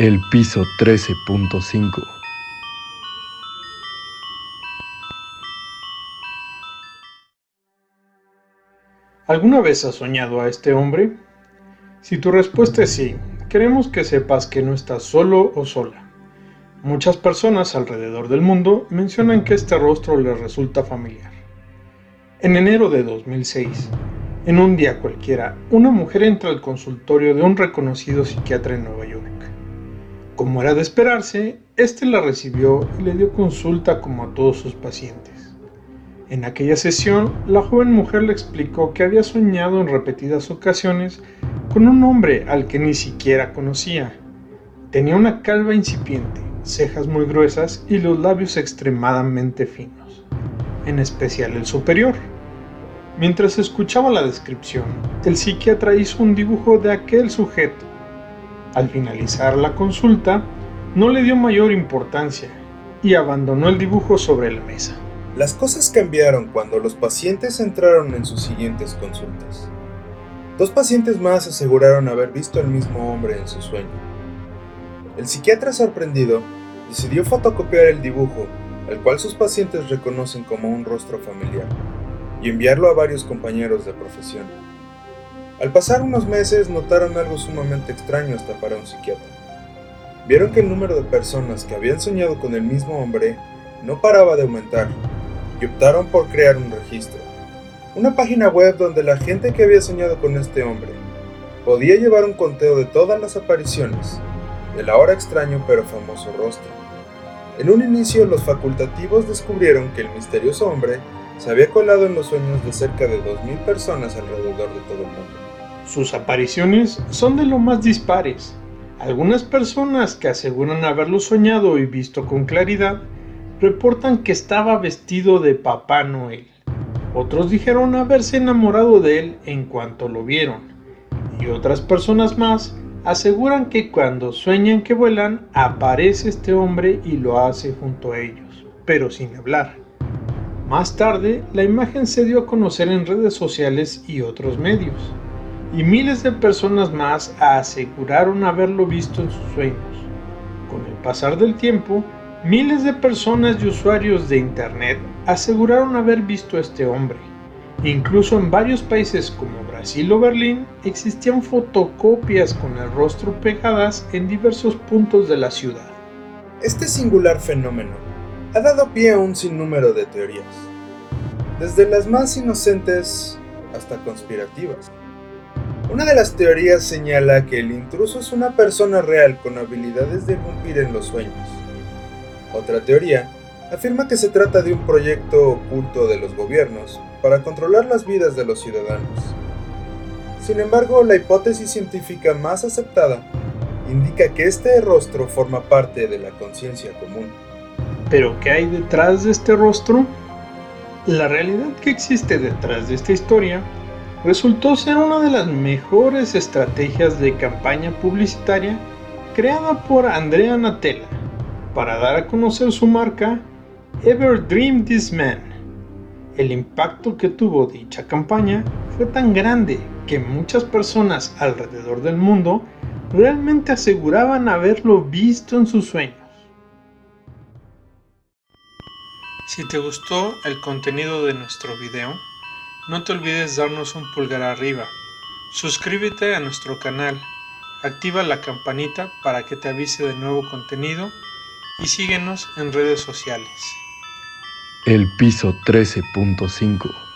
El piso 13.5 ¿Alguna vez has soñado a este hombre? Si tu respuesta es sí, queremos que sepas que no estás solo o sola. Muchas personas alrededor del mundo mencionan que este rostro les resulta familiar. En enero de 2006, en un día cualquiera, una mujer entra al consultorio de un reconocido psiquiatra en Nueva York. Como era de esperarse, este la recibió y le dio consulta como a todos sus pacientes. En aquella sesión, la joven mujer le explicó que había soñado en repetidas ocasiones con un hombre al que ni siquiera conocía. Tenía una calva incipiente, cejas muy gruesas y los labios extremadamente finos, en especial el superior. Mientras escuchaba la descripción, el psiquiatra hizo un dibujo de aquel sujeto al finalizar la consulta, no le dio mayor importancia y abandonó el dibujo sobre la mesa. Las cosas cambiaron cuando los pacientes entraron en sus siguientes consultas. Dos pacientes más aseguraron haber visto al mismo hombre en su sueño. El psiquiatra sorprendido decidió fotocopiar el dibujo, al cual sus pacientes reconocen como un rostro familiar, y enviarlo a varios compañeros de profesión. Al pasar unos meses notaron algo sumamente extraño hasta para un psiquiatra. Vieron que el número de personas que habían soñado con el mismo hombre no paraba de aumentar y optaron por crear un registro. Una página web donde la gente que había soñado con este hombre podía llevar un conteo de todas las apariciones del ahora extraño pero famoso rostro. En un inicio los facultativos descubrieron que el misterioso hombre se había colado en los sueños de cerca de 2.000 personas alrededor de todo el mundo. Sus apariciones son de lo más dispares. Algunas personas que aseguran haberlo soñado y visto con claridad reportan que estaba vestido de Papá Noel. Otros dijeron haberse enamorado de él en cuanto lo vieron. Y otras personas más aseguran que cuando sueñan que vuelan aparece este hombre y lo hace junto a ellos, pero sin hablar. Más tarde, la imagen se dio a conocer en redes sociales y otros medios y miles de personas más aseguraron haberlo visto en sus sueños. Con el pasar del tiempo, miles de personas y usuarios de Internet aseguraron haber visto a este hombre. Incluso en varios países como Brasil o Berlín existían fotocopias con el rostro pegadas en diversos puntos de la ciudad. Este singular fenómeno ha dado pie a un sinnúmero de teorías, desde las más inocentes hasta conspirativas. Una de las teorías señala que el intruso es una persona real con habilidades de irrumpir en los sueños. Otra teoría afirma que se trata de un proyecto oculto de los gobiernos para controlar las vidas de los ciudadanos. Sin embargo, la hipótesis científica más aceptada indica que este rostro forma parte de la conciencia común. ¿Pero qué hay detrás de este rostro? La realidad que existe detrás de esta historia resultó ser una de las mejores estrategias de campaña publicitaria creada por Andrea Natella para dar a conocer su marca Ever Dream This Man. El impacto que tuvo dicha campaña fue tan grande que muchas personas alrededor del mundo realmente aseguraban haberlo visto en sus sueños. Si te gustó el contenido de nuestro video, no te olvides darnos un pulgar arriba. Suscríbete a nuestro canal. Activa la campanita para que te avise de nuevo contenido y síguenos en redes sociales. El piso 13.5